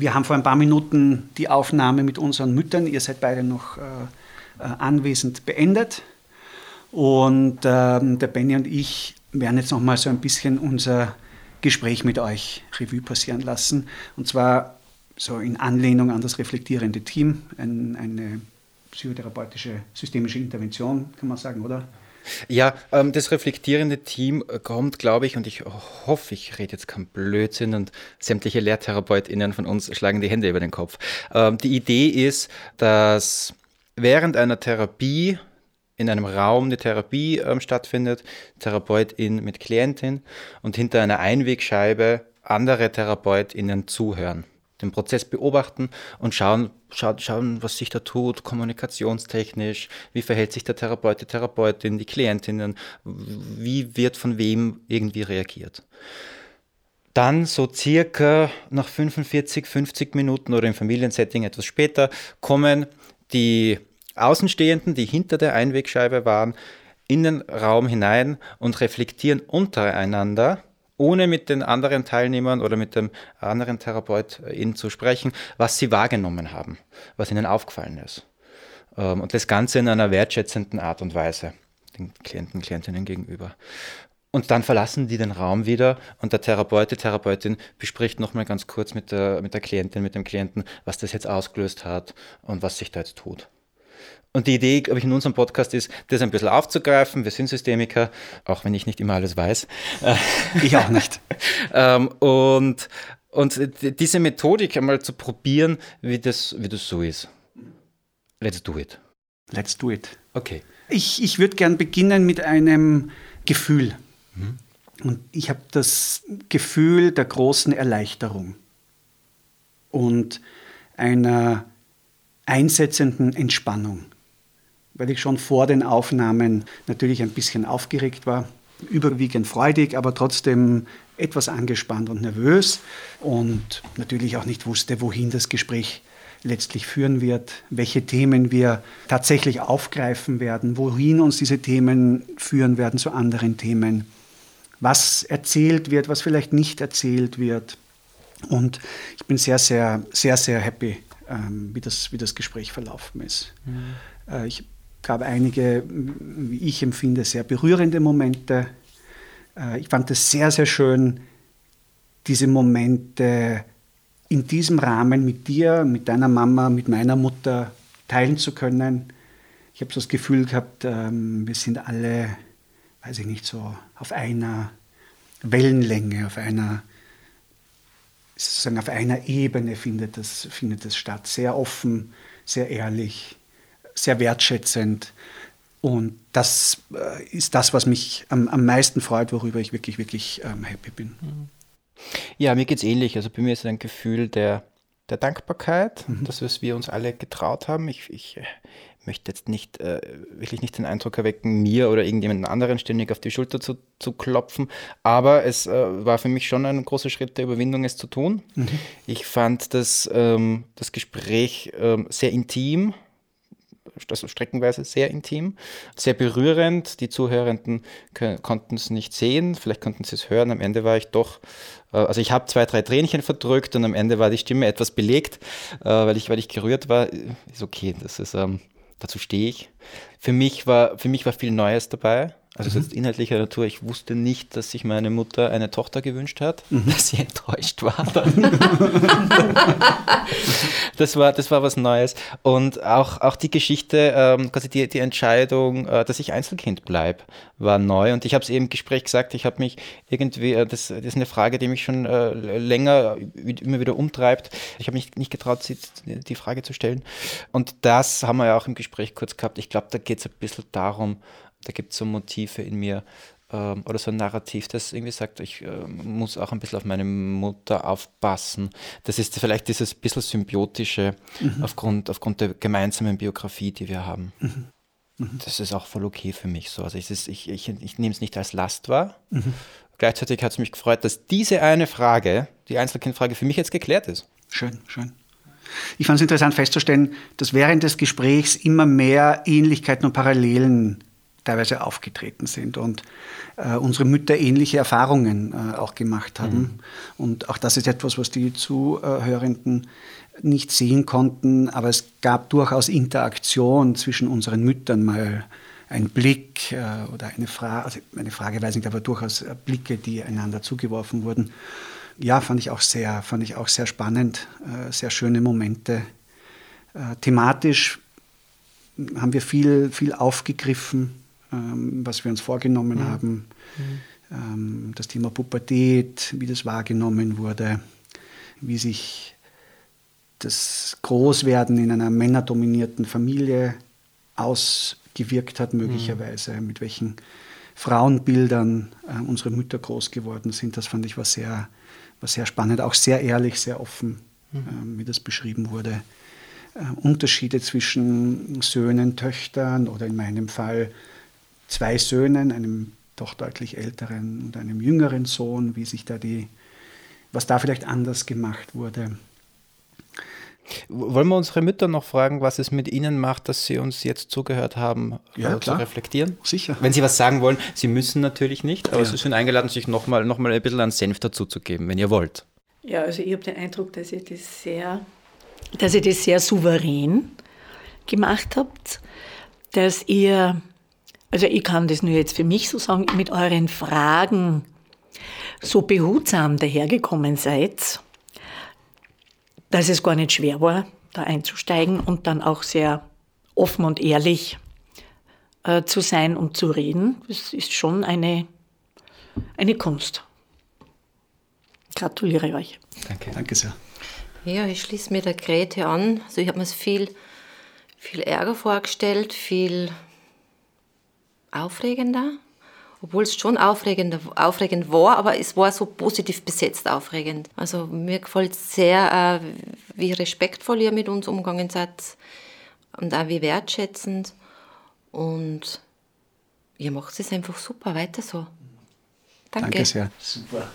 wir haben vor ein paar Minuten die Aufnahme mit unseren Müttern, ihr seid beide noch äh, äh anwesend, beendet. Und ähm, der Benny und ich werden jetzt noch mal so ein bisschen unser Gespräch mit euch Revue passieren lassen. Und zwar so in Anlehnung an das reflektierende Team, ein, eine psychotherapeutische systemische Intervention, kann man sagen, oder? Ja, ähm, das reflektierende Team kommt, glaube ich, und ich hoffe, ich rede jetzt kein Blödsinn und sämtliche LehrtherapeutInnen von uns schlagen die Hände über den Kopf. Ähm, die Idee ist, dass während einer Therapie in einem Raum eine Therapie ähm, stattfindet, Therapeutin mit Klientin und hinter einer Einwegscheibe andere TherapeutInnen zuhören den Prozess beobachten und schauen, schauen, was sich da tut, kommunikationstechnisch, wie verhält sich der Therapeut, die Therapeutin, die Klientinnen, wie wird von wem irgendwie reagiert. Dann so circa nach 45, 50 Minuten oder im Familiensetting etwas später kommen die Außenstehenden, die hinter der Einwegscheibe waren, in den Raum hinein und reflektieren untereinander ohne mit den anderen Teilnehmern oder mit dem anderen Therapeut zu sprechen, was sie wahrgenommen haben, was ihnen aufgefallen ist. Ähm, und das Ganze in einer wertschätzenden Art und Weise den Klienten, Klientinnen gegenüber. Und dann verlassen die den Raum wieder und der Therapeut, die Therapeutin bespricht nochmal ganz kurz mit der, mit der Klientin, mit dem Klienten, was das jetzt ausgelöst hat und was sich da jetzt tut. Und die Idee, glaube ich, in unserem Podcast ist, das ein bisschen aufzugreifen. Wir sind Systemiker, auch wenn ich nicht immer alles weiß. Ich auch nicht. Ähm, und, und diese Methodik einmal zu probieren, wie das, wie das so ist. Let's do it. Let's do it. Okay. Ich, ich würde gern beginnen mit einem Gefühl. Mhm. Und ich habe das Gefühl der großen Erleichterung und einer einsetzenden Entspannung weil ich schon vor den Aufnahmen natürlich ein bisschen aufgeregt war, überwiegend freudig, aber trotzdem etwas angespannt und nervös und natürlich auch nicht wusste, wohin das Gespräch letztlich führen wird, welche Themen wir tatsächlich aufgreifen werden, wohin uns diese Themen führen werden zu anderen Themen, was erzählt wird, was vielleicht nicht erzählt wird. Und ich bin sehr, sehr, sehr, sehr happy, ähm, wie, das, wie das Gespräch verlaufen ist. Mhm. Äh, ich gab einige, wie ich empfinde, sehr berührende Momente. Äh, ich fand es sehr, sehr schön, diese Momente in diesem Rahmen mit dir, mit deiner Mama, mit meiner Mutter teilen zu können. Ich habe so das Gefühl gehabt, ähm, wir sind alle, weiß ich nicht, so auf einer Wellenlänge, auf einer, sozusagen auf einer Ebene findet das, findet das statt. Sehr offen, sehr ehrlich sehr wertschätzend. Und das äh, ist das, was mich am, am meisten freut, worüber ich wirklich, wirklich ähm, happy bin. Mhm. Ja, mir geht es ähnlich. Also bei mir ist ein Gefühl der, der Dankbarkeit, mhm. dass wir uns alle getraut haben. Ich, ich möchte jetzt nicht, äh, wirklich nicht den Eindruck erwecken, mir oder irgendjemand anderen ständig auf die Schulter zu, zu klopfen. Aber es äh, war für mich schon ein großer Schritt der Überwindung, es zu tun. Mhm. Ich fand das, ähm, das Gespräch ähm, sehr intim also streckenweise sehr intim, sehr berührend. Die Zuhörenden konnten es nicht sehen, vielleicht konnten sie es hören. Am Ende war ich doch, äh, also ich habe zwei, drei Tränchen verdrückt und am Ende war die Stimme etwas belegt, äh, weil ich, weil ich gerührt war. Ist okay, das ist, ähm, dazu stehe ich. Für mich war, für mich war viel Neues dabei. Also mhm. jetzt inhaltlicher Natur, ich wusste nicht, dass sich meine Mutter eine Tochter gewünscht hat, mhm. dass sie enttäuscht war das, war, das war was Neues. Und auch, auch die Geschichte, ähm, quasi die, die Entscheidung, äh, dass ich Einzelkind bleibe, war neu. Und ich habe es eben im Gespräch gesagt, ich habe mich irgendwie, äh, das, das, ist eine Frage, die mich schon äh, länger immer wieder umtreibt. Ich habe mich nicht getraut, sie, die Frage zu stellen. Und das haben wir ja auch im Gespräch kurz gehabt. Ich glaube, da geht es ein bisschen darum, da gibt es so Motive in mir ähm, oder so ein Narrativ, das irgendwie sagt, ich äh, muss auch ein bisschen auf meine Mutter aufpassen. Das ist vielleicht dieses bisschen symbiotische mhm. aufgrund, aufgrund der gemeinsamen Biografie, die wir haben. Mhm. Mhm. Das ist auch voll okay für mich so. Also ich, ich, ich, ich nehme es nicht als Last wahr. Mhm. Gleichzeitig hat es mich gefreut, dass diese eine Frage, die Einzelkindfrage, für mich jetzt geklärt ist. Schön, schön. Ich fand es interessant festzustellen, dass während des Gesprächs immer mehr Ähnlichkeiten und Parallelen teilweise aufgetreten sind und äh, unsere Mütter ähnliche Erfahrungen äh, auch gemacht haben. Mhm. Und auch das ist etwas, was die Zuhörenden nicht sehen konnten, aber es gab durchaus Interaktion zwischen unseren Müttern mal ein Blick äh, oder eine Frage, also eine Frage weiß nicht, aber durchaus Blicke, die einander zugeworfen wurden. Ja, fand ich auch sehr, fand ich auch sehr spannend, äh, sehr schöne Momente. Äh, thematisch haben wir viel, viel aufgegriffen, ähm, was wir uns vorgenommen mhm. haben. Mhm. Ähm, das Thema Pubertät, wie das wahrgenommen wurde, wie sich das Großwerden in einer männerdominierten Familie ausgewirkt hat, möglicherweise, mhm. mit welchen Frauenbildern äh, unsere Mütter groß geworden sind. Das fand ich war sehr, war sehr spannend, auch sehr ehrlich, sehr offen, mhm. äh, wie das beschrieben wurde. Äh, Unterschiede zwischen Söhnen, Töchtern oder in meinem Fall zwei Söhnen, einem doch deutlich älteren und einem jüngeren Sohn, wie sich da die, was da vielleicht anders gemacht wurde. Wollen wir unsere Mütter noch fragen, was es mit ihnen macht, dass sie uns jetzt zugehört haben, ja, äh, zu reflektieren? Sicher. Wenn sie was sagen wollen, sie müssen natürlich nicht, aber ja. sie sind eingeladen, sich nochmal noch mal ein bisschen an Senf dazuzugeben, wenn ihr wollt. Ja, also ich habe den Eindruck, dass ihr das sehr dass ihr das sehr souverän gemacht habt, dass ihr, also ich kann das nur jetzt für mich so sagen, mit euren Fragen so behutsam dahergekommen seid, dass es gar nicht schwer war, da einzusteigen und dann auch sehr offen und ehrlich äh, zu sein und zu reden. Das ist schon eine, eine Kunst. Gratuliere euch. Danke. Danke sehr. Ja, ich schließe mir der Grete an. Also ich habe mir viel, viel ärger vorgestellt, viel aufregender. Obwohl es schon aufregend, aufregend war, aber es war so positiv besetzt aufregend. Also mir gefällt sehr, äh, wie respektvoll ihr mit uns umgegangen seid und auch wie wertschätzend. Und ihr macht es einfach super, weiter so. Danke. Danke sehr. Super.